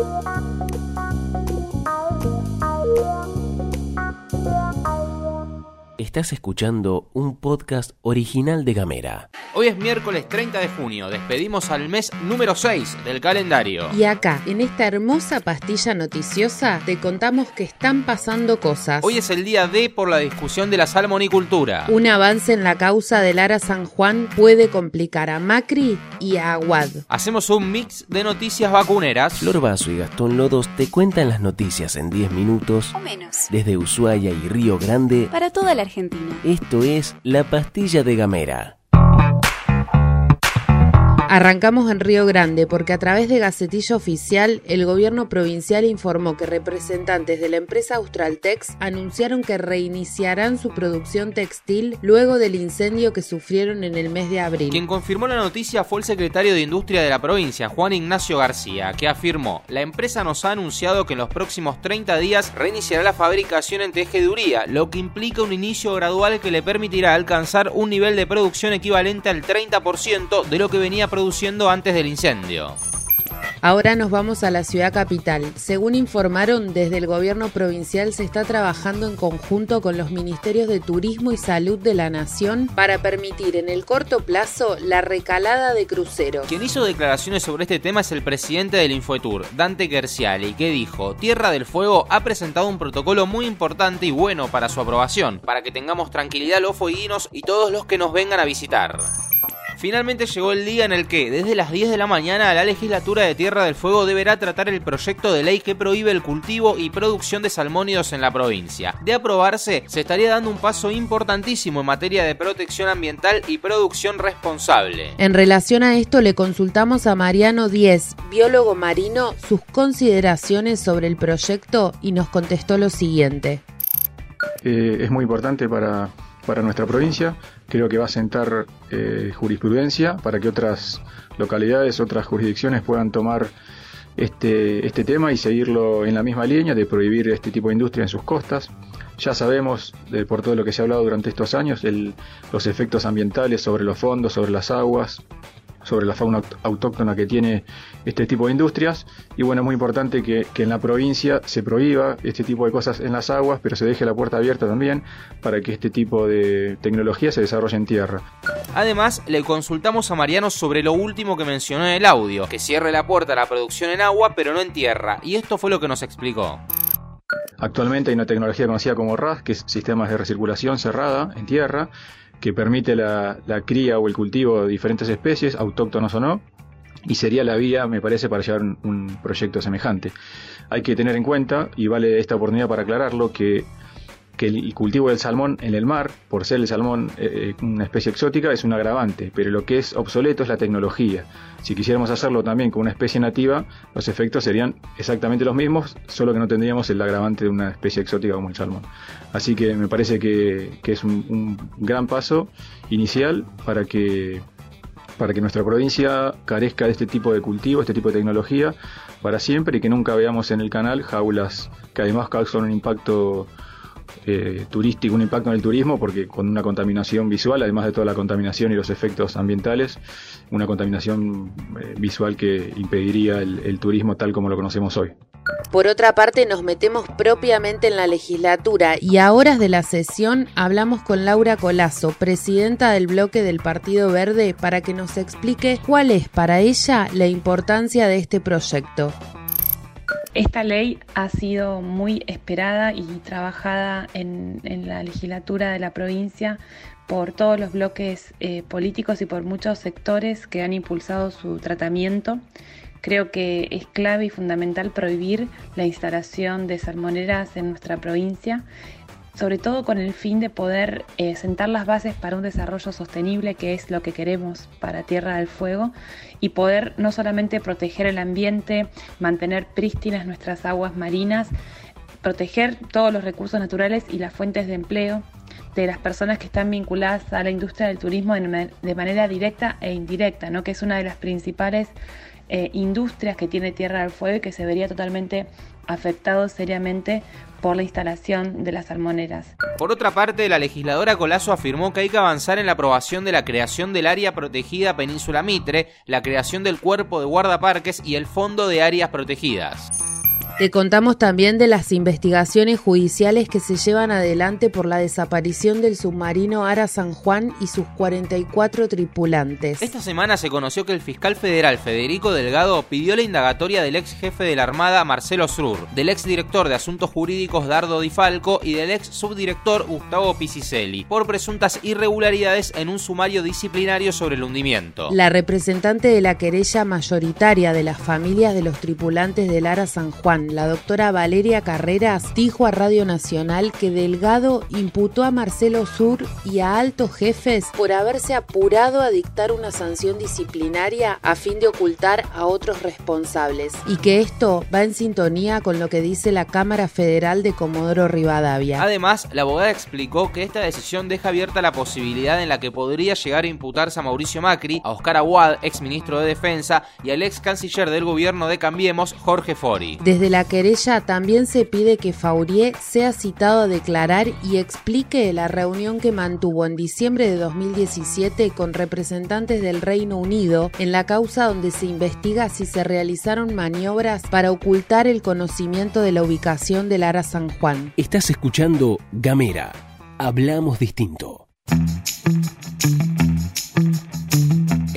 Música Estás escuchando un podcast original de Gamera. Hoy es miércoles 30 de junio, despedimos al mes número 6 del calendario. Y acá, en esta hermosa pastilla noticiosa, te contamos que están pasando cosas. Hoy es el día D por la discusión de la salmonicultura. Un avance en la causa del Ara San Juan puede complicar a Macri y a Aguad. Hacemos un mix de noticias vacuneras. Flor Vaso y Gastón Lodos te cuentan las noticias en 10 minutos o menos. desde Ushuaia y Río Grande Para toda la Esto es La Pastilla de Gamera. Arrancamos en Río Grande porque a través de Gacetilla Oficial el gobierno provincial informó que representantes de la empresa Australtex anunciaron que reiniciarán su producción textil luego del incendio que sufrieron en el mes de abril. Quien confirmó la noticia fue el secretario de Industria de la provincia, Juan Ignacio García, que afirmó, la empresa nos ha anunciado que en los próximos 30 días reiniciará la fabricación en tejeduría, lo que implica un inicio gradual que le permitirá alcanzar un nivel de producción equivalente al 30% de lo que venía produciendo produciendo antes del incendio. Ahora nos vamos a la ciudad capital. Según informaron, desde el gobierno provincial se está trabajando en conjunto con los ministerios de Turismo y Salud de la Nación para permitir en el corto plazo la recalada de cruceros. Quien hizo declaraciones sobre este tema es el presidente del Infoetour, Dante Gerciali, que dijo, Tierra del Fuego ha presentado un protocolo muy importante y bueno para su aprobación, para que tengamos tranquilidad los fueguinos y todos los que nos vengan a visitar. Finalmente llegó el día en el que, desde las 10 de la mañana, la legislatura de Tierra del Fuego deberá tratar el proyecto de ley que prohíbe el cultivo y producción de salmónidos en la provincia. De aprobarse, se estaría dando un paso importantísimo en materia de protección ambiental y producción responsable. En relación a esto, le consultamos a Mariano Díez, biólogo marino, sus consideraciones sobre el proyecto y nos contestó lo siguiente. Eh, es muy importante para, para nuestra provincia. Creo que va a sentar eh, jurisprudencia para que otras localidades, otras jurisdicciones puedan tomar este, este tema y seguirlo en la misma línea de prohibir este tipo de industria en sus costas. Ya sabemos, de, por todo lo que se ha hablado durante estos años, el, los efectos ambientales sobre los fondos, sobre las aguas, sobre la fauna autóctona que tiene este tipo de industrias. Y bueno, es muy importante que, que, en la provincia se prohíba este tipo de cosas en las aguas, pero se deje la puerta abierta también para que este tipo de tecnología se desarrolle en tierra. Además, le consultamos a Mariano sobre lo último que mencionó en el audio, que cierre la puerta a la producción en agua, pero no en tierra. Y esto fue lo que nos explicó. Actualmente hay una tecnología conocida como RAS, que es sistemas de recirculación cerrada en tierra, que permite la, la, cría o el cultivo de diferentes especies, autóctonas o no, y sería la vía, me parece, para llevar un, un, proyecto semejante. Hay que tener en cuenta, y vale esta oportunidad para aclararlo, que, que el cultivo del salmón en el mar, por ser el salmón eh, una especie exótica, es un agravante, pero lo que es obsoleto es la tecnología. Si quisiéramos hacerlo también con una especie nativa, los efectos serían exactamente los mismos, solo que no tendríamos el agravante de una especie exótica como el salmón. Así que me parece que, que es un, un gran paso inicial para que para que nuestra provincia carezca de este tipo de cultivo, este tipo de tecnología para siempre y que nunca veamos en el canal jaulas que además causan un impacto eh, turístico, un impacto en el turismo, porque con una contaminación visual, además de toda la contaminación y los efectos ambientales, una contaminación eh, visual que impediría el, el turismo tal como lo conocemos hoy. Por otra parte, nos metemos propiamente en la legislatura y a horas de la sesión hablamos con Laura Colazo, presidenta del bloque del Partido Verde, para que nos explique cuál es para ella la importancia de este proyecto. Esta ley ha sido muy esperada y trabajada en, la legislatura de la provincia por todos los bloques eh, políticos y por muchos sectores que han impulsado su tratamiento. Creo que es clave y fundamental prohibir la instalación de salmoneras en nuestra provincia, sobre todo con el fin de poder eh, sentar las bases para un desarrollo sostenible, que es lo que queremos para Tierra del Fuego, y poder no solamente proteger el ambiente, mantener prístinas nuestras aguas marinas, proteger todos los recursos naturales y las fuentes de empleo de las personas que están vinculadas a la industria del turismo de manera directa e indirecta, ¿no? que es una de las principales eh, industrias que tiene Tierra del Fuego y que se vería totalmente afectado seriamente por la instalación de las salmoneras. Por otra parte, la legisladora Colazo afirmó que hay que avanzar en la aprobación de la creación del área protegida Península Mitre, la creación del cuerpo de guardaparques y el fondo de áreas protegidas. Te contamos también de las investigaciones judiciales que se llevan adelante por la desaparición del submarino Ara San Juan y sus 44 tripulantes. Esta semana se conoció que el fiscal federal Federico Delgado pidió la indagatoria del ex jefe de la Armada Marcelo Srur, del ex director de Asuntos Jurídicos Dardo Di Falco y del ex subdirector Gustavo Picicelli por presuntas irregularidades en un sumario disciplinario sobre el hundimiento. La representante de la querella mayoritaria de las familias de los tripulantes del Ara San Juan la doctora Valeria Carreras dijo a Radio Nacional que Delgado imputó a Marcelo Sur y a altos jefes por haberse apurado a dictar una sanción disciplinaria a fin de ocultar a otros responsables y que esto va en sintonía con lo que dice la Cámara Federal de Comodoro Rivadavia. Además, la abogada explicó que esta decisión deja abierta la posibilidad en la que podría llegar a imputarse a Mauricio Macri, a Oscar Aguad, ex ministro de Defensa, y al ex canciller del gobierno de Cambiemos, Jorge Fori. Desde la la querella también se pide que Faurier sea citado a declarar y explique la reunión que mantuvo en diciembre de 2017 con representantes del Reino Unido en la causa donde se investiga si se realizaron maniobras para ocultar el conocimiento de la ubicación del Ara San Juan. Estás escuchando Gamera. Hablamos distinto.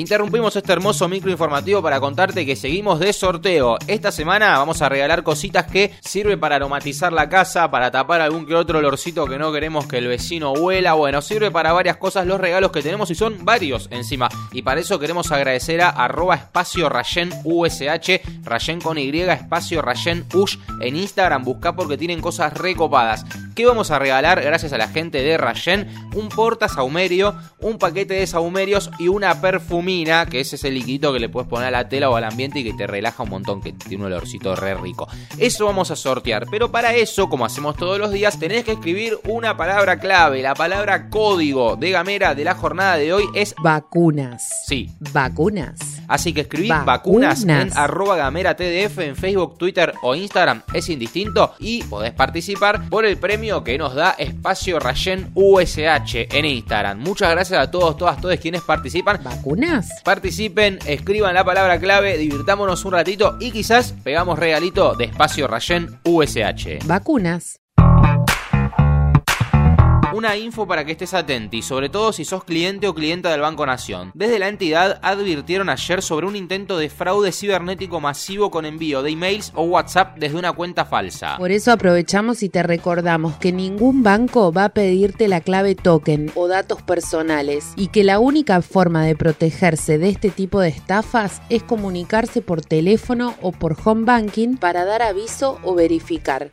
Interrumpimos este hermoso micro informativo para contarte que seguimos de sorteo. Esta semana vamos a regalar cositas que sirven para aromatizar la casa, para tapar algún que otro olorcito que no queremos que el vecino huela. Bueno, sirve para varias cosas los regalos que tenemos y son varios encima. Y para eso queremos agradecer a arroba espacio rayen USH, rayen con Y, espacio rayen ush en Instagram. Busca porque tienen cosas recopadas. ¿Qué vamos a regalar gracias a la gente de Rayen? Un porta saumerio, un paquete de saumerios y una perfumina, que es ese líquido que le puedes poner a la tela o al ambiente y que te relaja un montón, que tiene un olorcito re rico. Eso vamos a sortear, pero para eso, como hacemos todos los días, tenés que escribir una palabra clave. La palabra código de Gamera de la jornada de hoy es vacunas. Sí. Vacunas. Así que escribí vacunas, en arroba gamera TDF en Facebook, Twitter o Instagram, es indistinto, y podés participar por el premio que nos da Espacio Rayen USH en Instagram. Muchas gracias a todos, todas, todos quienes participan. ¿Vacunas? Participen, escriban la palabra clave, divirtámonos un ratito y quizás pegamos regalito de Espacio Rayen USH. Vacunas una info para que estés atento y sobre todo si sos cliente o clienta del Banco Nación. Desde la entidad advirtieron ayer sobre un intento de fraude cibernético masivo con envío de emails o WhatsApp desde una cuenta falsa. Por eso aprovechamos y te recordamos que ningún banco va a pedirte la clave token o datos personales y que la única forma de protegerse de este tipo de estafas es comunicarse por teléfono o por home banking para dar aviso o verificar.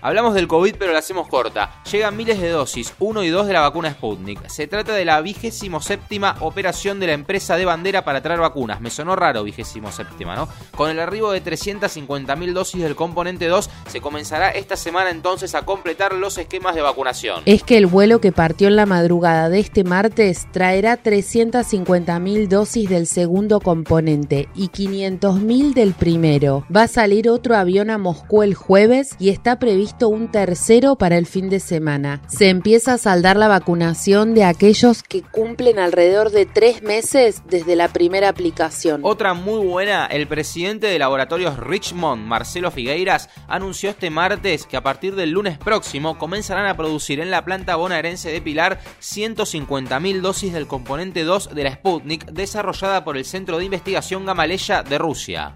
Hablamos del COVID pero la hacemos corta. Llegan miles de dosis, 1 y 2 de la vacuna Sputnik. Se trata de la vigésimo séptima operación de la empresa de bandera para traer vacunas. Me sonó raro vigésimo séptima, ¿no? Con el arribo de 350.000 dosis del componente 2 se comenzará esta semana entonces a completar los esquemas de vacunación. Es que el vuelo que partió en la madrugada de este martes traerá 350.000 dosis del segundo componente y 500.000 del primero. Va a salir otro avión a Moscú el jueves y está previsto un tercero para el fin de semana. Se empieza a saldar la vacunación de aquellos que cumplen alrededor de tres meses desde la primera aplicación. Otra muy buena, el presidente de Laboratorios Richmond, Marcelo Figueiras, anunció este martes que a partir del lunes próximo comenzarán a producir en la planta bonaerense de Pilar 150.000 dosis del componente 2 de la Sputnik desarrollada por el Centro de Investigación Gamaleya de Rusia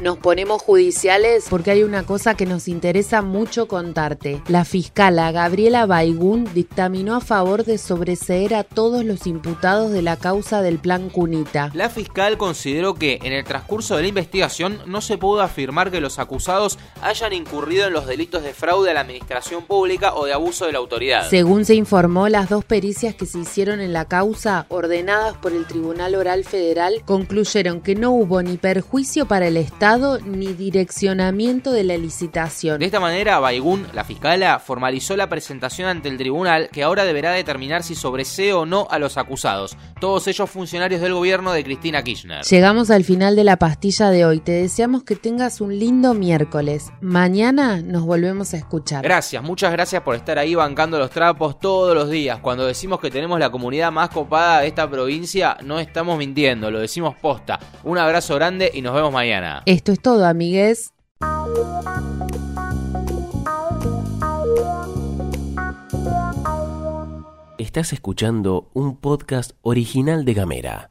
nos ponemos judiciales porque hay una cosa que nos interesa mucho contarte. La fiscala Gabriela Baigún dictaminó a favor de sobreseer a todos los imputados de la causa del plan Cunita. La fiscal consideró que en el transcurso de la investigación no se pudo afirmar que los acusados hayan incurrido en los delitos de fraude a la administración pública o de abuso de la autoridad. Según se informó, las dos pericias que se hicieron en la causa, ordenadas por el Tribunal Oral Federal, concluyeron que no hubo ni perjuicio para el Estado resultado ni direccionamiento de la licitación. De esta manera, Baigún, la fiscala, formalizó la presentación ante el tribunal que ahora deberá determinar si sobresee o no a los acusados, todos ellos funcionarios del gobierno de Cristina Kirchner. Llegamos al final de la pastilla de hoy. Te deseamos que tengas un lindo miércoles. Mañana nos volvemos a escuchar. Gracias, muchas gracias por estar ahí bancando los trapos todos los días. Cuando decimos que tenemos la comunidad más copada de esta provincia, no estamos mintiendo, lo decimos posta. Un abrazo grande y nos vemos mañana. Esto es todo, amigues. Estás escuchando un podcast original de Gamera.